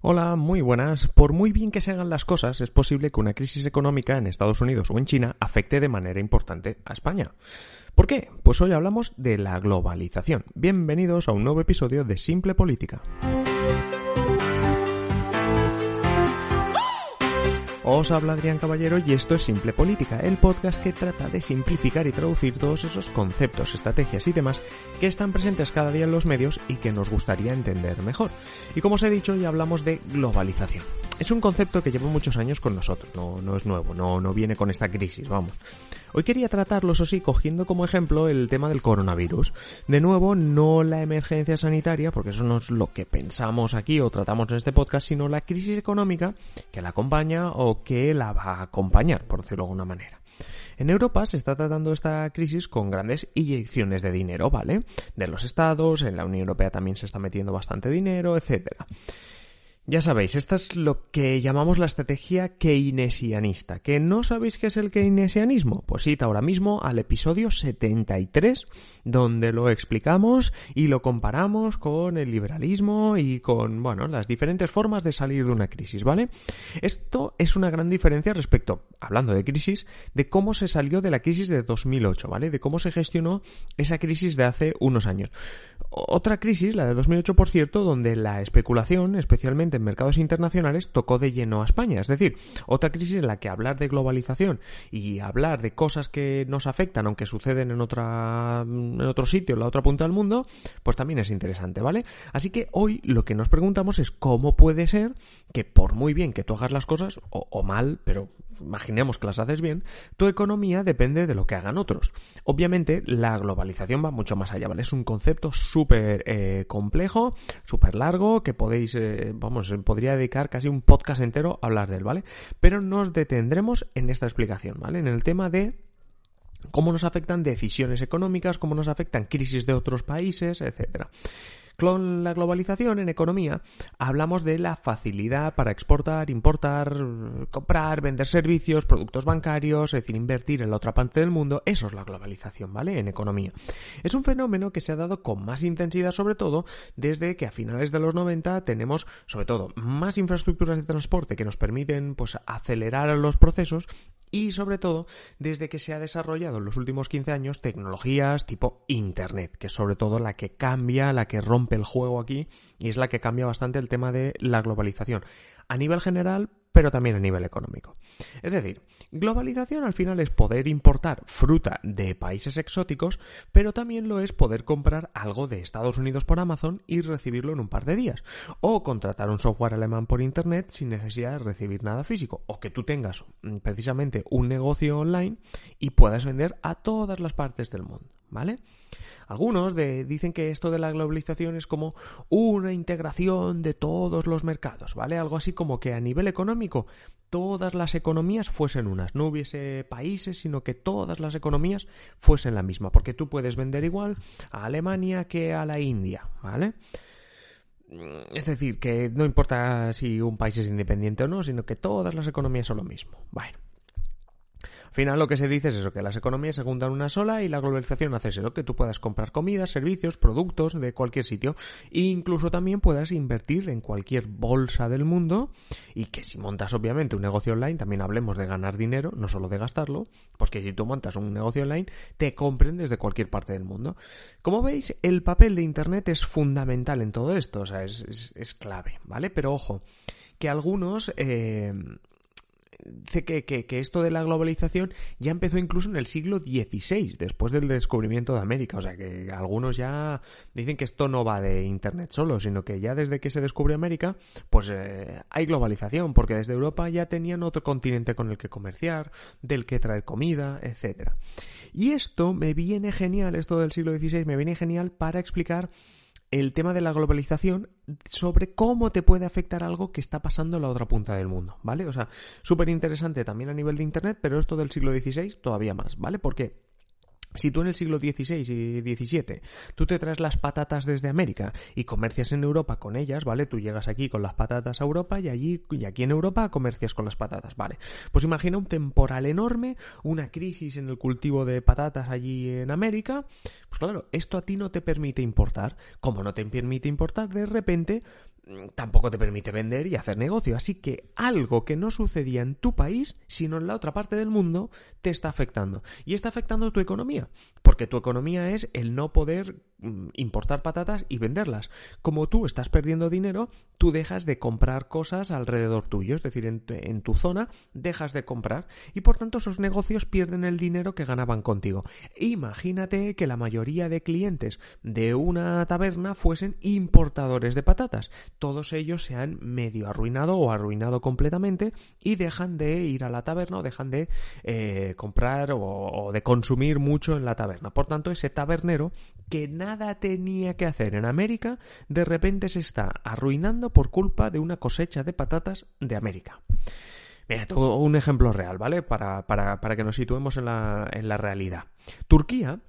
Hola, muy buenas. Por muy bien que se hagan las cosas, es posible que una crisis económica en Estados Unidos o en China afecte de manera importante a España. ¿Por qué? Pues hoy hablamos de la globalización. Bienvenidos a un nuevo episodio de Simple Política. Os habla Adrián Caballero y esto es Simple Política, el podcast que trata de simplificar y traducir todos esos conceptos, estrategias y demás que están presentes cada día en los medios y que nos gustaría entender mejor. Y como os he dicho, ya hablamos de globalización. Es un concepto que lleva muchos años con nosotros, no, no es nuevo, no, no viene con esta crisis, vamos. Hoy quería tratarlo, eso sí, cogiendo como ejemplo el tema del coronavirus. De nuevo, no la emergencia sanitaria, porque eso no es lo que pensamos aquí o tratamos en este podcast, sino la crisis económica que la acompaña o que la va a acompañar, por decirlo de alguna manera. En Europa se está tratando esta crisis con grandes inyecciones de dinero, ¿vale? De los estados, en la Unión Europea también se está metiendo bastante dinero, etcétera. Ya sabéis, esta es lo que llamamos la estrategia keynesianista. ¿Que no sabéis qué es el keynesianismo? Pues id ahora mismo al episodio 73, donde lo explicamos y lo comparamos con el liberalismo y con, bueno, las diferentes formas de salir de una crisis, ¿vale? Esto es una gran diferencia respecto, hablando de crisis, de cómo se salió de la crisis de 2008, ¿vale? De cómo se gestionó esa crisis de hace unos años. Otra crisis, la de 2008, por cierto, donde la especulación, especialmente en mercados internacionales tocó de lleno a España. Es decir, otra crisis en la que hablar de globalización y hablar de cosas que nos afectan, aunque suceden en, otra, en otro sitio, en la otra punta del mundo, pues también es interesante, ¿vale? Así que hoy lo que nos preguntamos es cómo puede ser que por muy bien que tú hagas las cosas, o, o mal, pero imaginemos que las haces bien, tu economía depende de lo que hagan otros. Obviamente, la globalización va mucho más allá, ¿vale? Es un concepto súper eh, complejo, súper largo, que podéis, eh, vamos, podría dedicar casi un podcast entero a hablar de él, ¿vale? Pero nos detendremos en esta explicación, ¿vale? En el tema de cómo nos afectan decisiones económicas, cómo nos afectan crisis de otros países, etcétera. Con la globalización en economía hablamos de la facilidad para exportar, importar, comprar, vender servicios, productos bancarios, es decir, invertir en la otra parte del mundo. Eso es la globalización, ¿vale? En economía. Es un fenómeno que se ha dado con más intensidad, sobre todo desde que a finales de los 90 tenemos, sobre todo, más infraestructuras de transporte que nos permiten, pues, acelerar los procesos y sobre todo desde que se ha desarrollado en los últimos 15 años tecnologías tipo Internet, que es sobre todo la que cambia, la que rompe el juego aquí y es la que cambia bastante el tema de la globalización a nivel general, pero también a nivel económico. Es decir, globalización al final es poder importar fruta de países exóticos, pero también lo es poder comprar algo de Estados Unidos por Amazon y recibirlo en un par de días, o contratar un software alemán por Internet sin necesidad de recibir nada físico, o que tú tengas mm, precisamente un negocio online y puedas vender a todas las partes del mundo. ¿Vale? Algunos dicen que esto de la globalización es como una integración de todos los mercados, ¿vale? Algo así como que a nivel económico todas las economías fuesen unas, no hubiese países, sino que todas las economías fuesen la misma, porque tú puedes vender igual a Alemania que a la India, ¿vale? Es decir, que no importa si un país es independiente o no, sino que todas las economías son lo mismo. Bueno, al final lo que se dice es eso, que las economías se juntan una sola y la globalización hace eso, que tú puedas comprar comida, servicios, productos de cualquier sitio e incluso también puedas invertir en cualquier bolsa del mundo y que si montas obviamente un negocio online, también hablemos de ganar dinero, no solo de gastarlo, pues que si tú montas un negocio online, te compren desde cualquier parte del mundo. Como veis, el papel de Internet es fundamental en todo esto, o sea, es, es, clave, ¿vale? Pero ojo, que algunos eh, dice que, que, esto de la globalización ya empezó incluso en el siglo XVI, después del descubrimiento de América. O sea que algunos ya dicen que esto no va de Internet solo, sino que ya desde que se descubrió América, pues eh, hay globalización, porque desde Europa ya tenían otro continente con el que comerciar, del que traer comida, etcétera. Y esto me viene genial, esto del siglo XVI me viene genial para explicar el tema de la globalización sobre cómo te puede afectar algo que está pasando en la otra punta del mundo, ¿vale? O sea, súper interesante también a nivel de Internet, pero esto del siglo XVI todavía más, ¿vale? Porque si tú en el siglo XVI y XVII tú te traes las patatas desde América y comercias en Europa con ellas, ¿vale? Tú llegas aquí con las patatas a Europa y allí y aquí en Europa comercias con las patatas, ¿vale? Pues imagina un temporal enorme, una crisis en el cultivo de patatas allí en América. Pues claro, esto a ti no te permite importar. Como no te permite importar, de repente tampoco te permite vender y hacer negocio. Así que algo que no sucedía en tu país, sino en la otra parte del mundo, te está afectando. Y está afectando tu economía. Porque tu economía es el no poder mm, importar patatas y venderlas. Como tú estás perdiendo dinero, tú dejas de comprar cosas alrededor tuyo. Es decir, en tu, en tu zona dejas de comprar. Y por tanto esos negocios pierden el dinero que ganaban contigo. Imagínate que la mayoría de clientes de una taberna fuesen importadores de patatas. Todos ellos se han medio arruinado o arruinado completamente y dejan de ir a la taberna o dejan de eh, comprar o, o de consumir mucho en la taberna. Por tanto, ese tabernero que nada tenía que hacer en América, de repente se está arruinando por culpa de una cosecha de patatas de América. Mira, un ejemplo real, ¿vale? Para, para, para que nos situemos en la, en la realidad. Turquía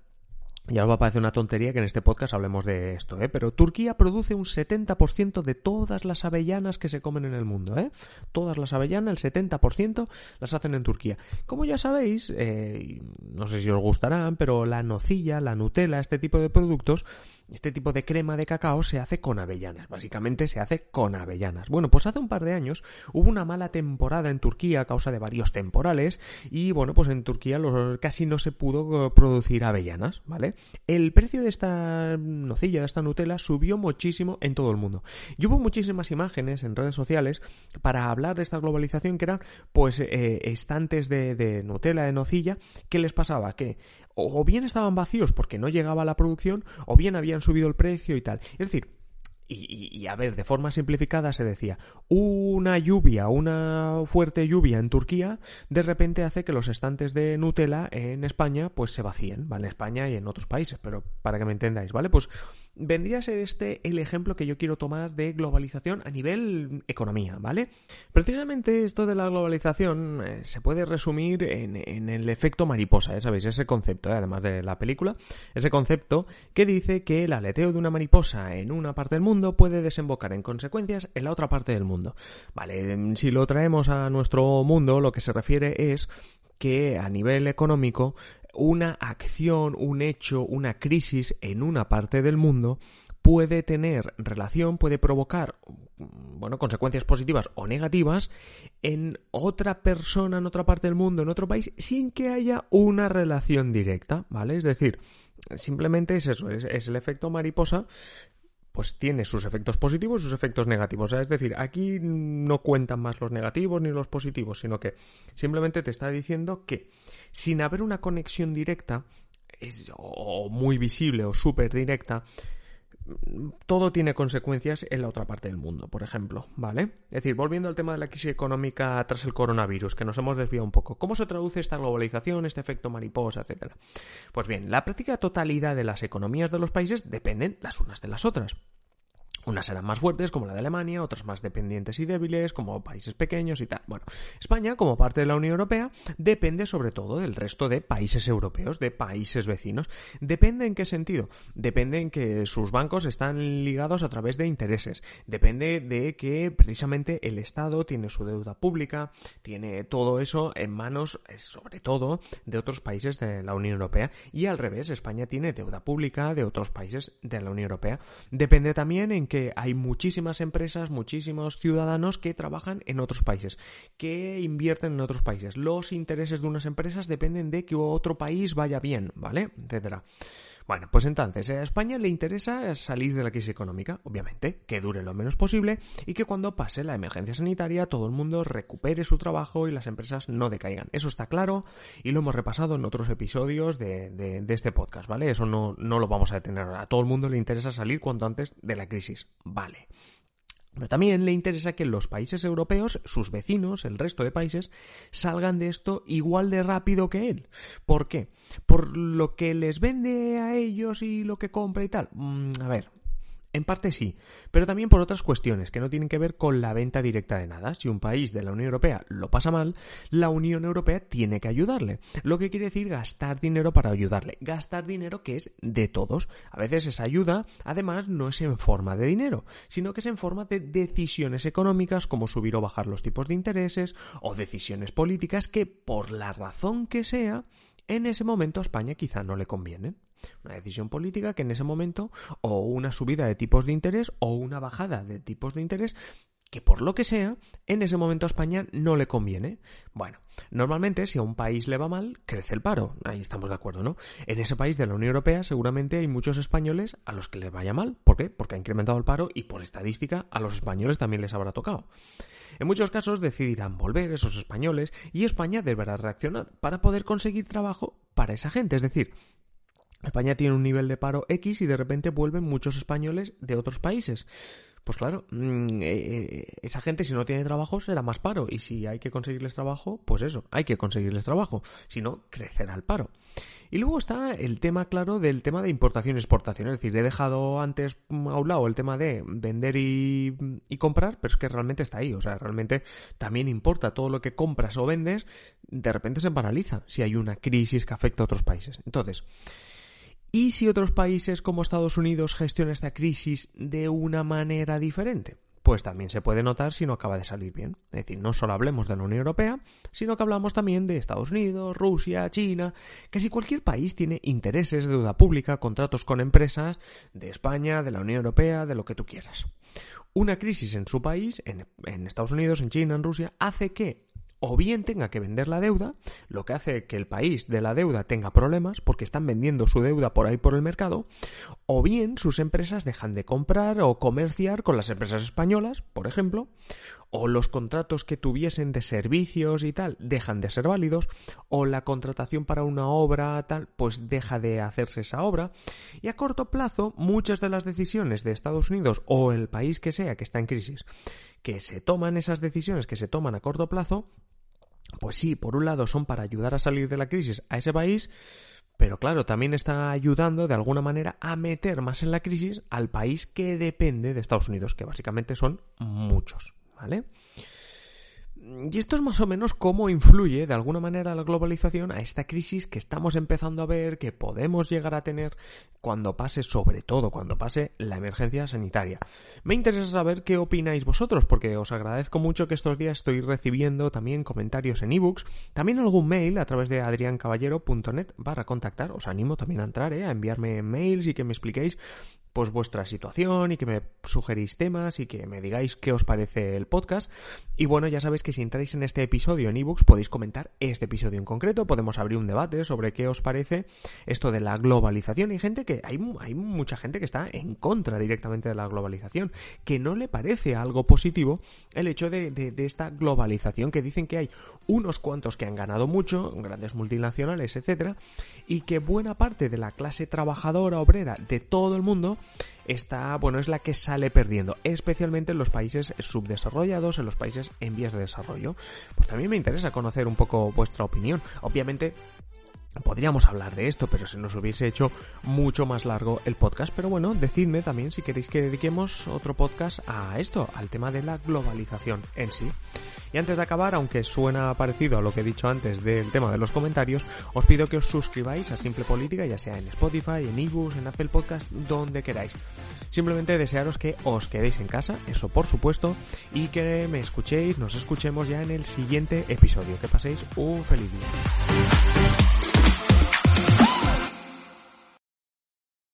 ya os va a parecer una tontería que en este podcast hablemos de esto, ¿eh? Pero Turquía produce un 70% de todas las avellanas que se comen en el mundo, ¿eh? Todas las avellanas, el 70% las hacen en Turquía. Como ya sabéis, eh, no sé si os gustarán, pero la nocilla, la Nutella, este tipo de productos, este tipo de crema de cacao se hace con avellanas. Básicamente se hace con avellanas. Bueno, pues hace un par de años hubo una mala temporada en Turquía a causa de varios temporales y bueno, pues en Turquía casi no se pudo producir avellanas, ¿vale? El precio de esta nocilla, de esta Nutella, subió muchísimo en todo el mundo. Y hubo muchísimas imágenes en redes sociales para hablar de esta globalización que eran, pues, eh, estantes de, de Nutella, de nocilla. ¿Qué les pasaba? Que o bien estaban vacíos porque no llegaba la producción, o bien habían subido el precio y tal. Es decir, y, y, a ver, de forma simplificada se decía, una lluvia, una fuerte lluvia en Turquía, de repente hace que los estantes de Nutella en España pues se vacíen, ¿vale? En España y en otros países, pero para que me entendáis, ¿vale? Pues vendría a ser este el ejemplo que yo quiero tomar de globalización a nivel economía, ¿vale? Precisamente esto de la globalización eh, se puede resumir en, el efecto mariposa, ¿eh? ¿sabéis? Ese concepto, ¿eh? además de la película, ese concepto que dice que el aleteo de una mariposa en una parte del mundo puede desembocar en consecuencias en la otra parte del mundo. Vale, si lo traemos a nuestro mundo, lo que se refiere es que a nivel económico una acción, un hecho, una crisis en una parte del mundo puede tener relación, puede provocar, bueno, consecuencias positivas o negativas en otra persona, en otra parte del mundo, en otro país, sin que haya una relación directa, ¿vale? Es decir, simplemente es eso, es, es el efecto mariposa pues tiene sus efectos positivos y sus efectos negativos. es decir, aquí no cuentan más los negativos ni los positivos, sino que simplemente te está diciendo que sin haber una conexión directa, es, o muy visible o súper directa, todo tiene consecuencias en la otra parte del mundo, por ejemplo, ¿vale? Es decir, volviendo al tema de la crisis económica tras el coronavirus, que nos hemos desviado un poco. ¿Cómo se traduce esta globalización, este efecto mariposa, etcétera? Pues bien, la práctica totalidad de las economías de los países dependen las unas de las otras. Unas serán más fuertes, como la de Alemania, otras más dependientes y débiles, como países pequeños y tal. Bueno, España, como parte de la Unión Europea, depende sobre todo del resto de países europeos, de países vecinos. ¿Depende en qué sentido? Depende en que sus bancos están ligados a través de intereses. Depende de que precisamente el Estado tiene su deuda pública, tiene todo eso en manos, eh, sobre todo, de otros países de la Unión Europea. Y al revés, España tiene deuda pública de otros países de la Unión Europea. Depende también en que hay muchísimas empresas, muchísimos ciudadanos que trabajan en otros países, que invierten en otros países. Los intereses de unas empresas dependen de que otro país vaya bien, ¿vale? Etcétera. Bueno, pues entonces a España le interesa salir de la crisis económica, obviamente, que dure lo menos posible y que cuando pase la emergencia sanitaria todo el mundo recupere su trabajo y las empresas no decaigan. Eso está claro y lo hemos repasado en otros episodios de, de, de este podcast, ¿vale? Eso no, no lo vamos a detener. A todo el mundo le interesa salir cuanto antes de la crisis, ¿vale? Pero también le interesa que los países europeos, sus vecinos, el resto de países, salgan de esto igual de rápido que él. ¿Por qué? Por lo que les vende a ellos y lo que compra y tal. Mm, a ver, En parte sí, pero también por otras cuestiones que no tienen que ver con la venta directa de nada. Si un país de la Unión Europea lo pasa mal, la Unión Europea tiene que ayudarle. Lo que quiere decir gastar dinero para ayudarle. Gastar dinero que es de todos. A veces esa ayuda, además, no es en forma de dinero, sino que es en forma de decisiones económicas como subir o bajar los tipos de intereses o decisiones políticas que, por la razón que sea, en ese momento a España quizá no le convienen. Una decisión política que en ese momento, o una subida de tipos de interés, o una bajada de tipos de interés, que por lo que sea, en ese momento a España no le conviene. Bueno, normalmente si a un país le va mal, crece el paro. Ahí estamos de acuerdo, ¿no? En ese país de la Unión Europea seguramente hay muchos españoles a los que les vaya mal. ¿Por qué? Porque ha incrementado el paro y por estadística a los españoles también les habrá tocado. En muchos casos decidirán volver esos españoles y España deberá reaccionar para poder conseguir trabajo para esa gente. Es decir, España tiene un nivel de paro X y de repente vuelven muchos españoles de otros países. Pues claro, mm, eh, eh, esa gente si no tiene trabajo será más paro y si hay que conseguirles trabajo, pues eso, hay que conseguirles trabajo, si no, crecerá el paro. Y luego está el tema claro del tema de importación y exportación, es decir, he dejado antes a un lado el tema de vender y, y comprar, pero es que realmente está ahí, o sea, realmente también importa todo lo que compras o vendes, de repente se paraliza si hay una crisis que afecta a otros países. Entonces, ¿Y si otros países como Estados Unidos gestionan esta crisis de una manera diferente? Pues también se puede notar si no acaba de salir bien. Es decir, no solo hablemos de la Unión Europea, sino que hablamos también de Estados Unidos, Rusia, China, que si cualquier país tiene intereses, deuda pública, contratos con empresas de España, de la Unión Europea, de lo que tú quieras. Una crisis en su país, en, en Estados Unidos, en China, en Rusia, hace que o bien tenga que vender la deuda, lo que hace que el país de la deuda tenga problemas porque están vendiendo su deuda por ahí por el mercado, o bien sus empresas dejan de comprar o comerciar con las empresas españolas, por ejemplo, o los contratos que tuviesen de servicios y tal dejan de ser válidos, o la contratación para una obra tal, pues deja de hacerse esa obra, y a corto plazo muchas de las decisiones de Estados Unidos o el país que sea que está en crisis que se toman esas decisiones que se toman a corto plazo pues sí, por un lado son para ayudar a salir de la crisis a ese país, pero claro, también está ayudando de alguna manera a meter más en la crisis al país que depende de Estados Unidos, que básicamente son muchos, ¿vale? Y esto es más o menos cómo influye de alguna manera la globalización a esta crisis que estamos empezando a ver, que podemos llegar a tener cuando pase, sobre todo cuando pase la emergencia sanitaria. Me interesa saber qué opináis vosotros, porque os agradezco mucho que estos días estoy recibiendo también comentarios en ebooks, también algún mail a través de adriancaballero.net barra contactar. Os animo también a entrar, ¿eh? a enviarme mails y que me expliquéis pues vuestra situación y que me sugerís temas y que me digáis qué os parece el podcast. Y bueno, ya sabéis que si entráis en este episodio en ebooks podéis comentar este episodio en concreto, podemos abrir un debate sobre qué os parece esto de la globalización. Hay gente que, hay, hay mucha gente que está en contra directamente de la globalización, que no le parece algo positivo el hecho de, de esta globalización, que dicen que hay unos cuantos que han ganado mucho, grandes multinacionales, etcétera, y que buena parte de la clase trabajadora obrera de todo el mundo está, bueno, es la que sale perdiendo, especialmente en los países subdesarrollados, en los países en vías de desarrollo. Pues también me interesa conocer un poco vuestra opinión. Obviamente, Podríamos hablar de esto, pero se nos hubiese hecho mucho más largo el podcast. Pero bueno, decidme también si queréis que dediquemos otro podcast a esto, al tema de la globalización en sí. Y antes de acabar, aunque suena parecido a lo que he dicho antes del tema de los comentarios, os pido que os suscribáis a Simple Política, ya sea en Spotify, en ebooks, en Apple Podcast, donde queráis. Simplemente desearos que os quedéis en casa, eso por supuesto, y que me escuchéis, nos escuchemos ya en el siguiente episodio. Que paséis un feliz día.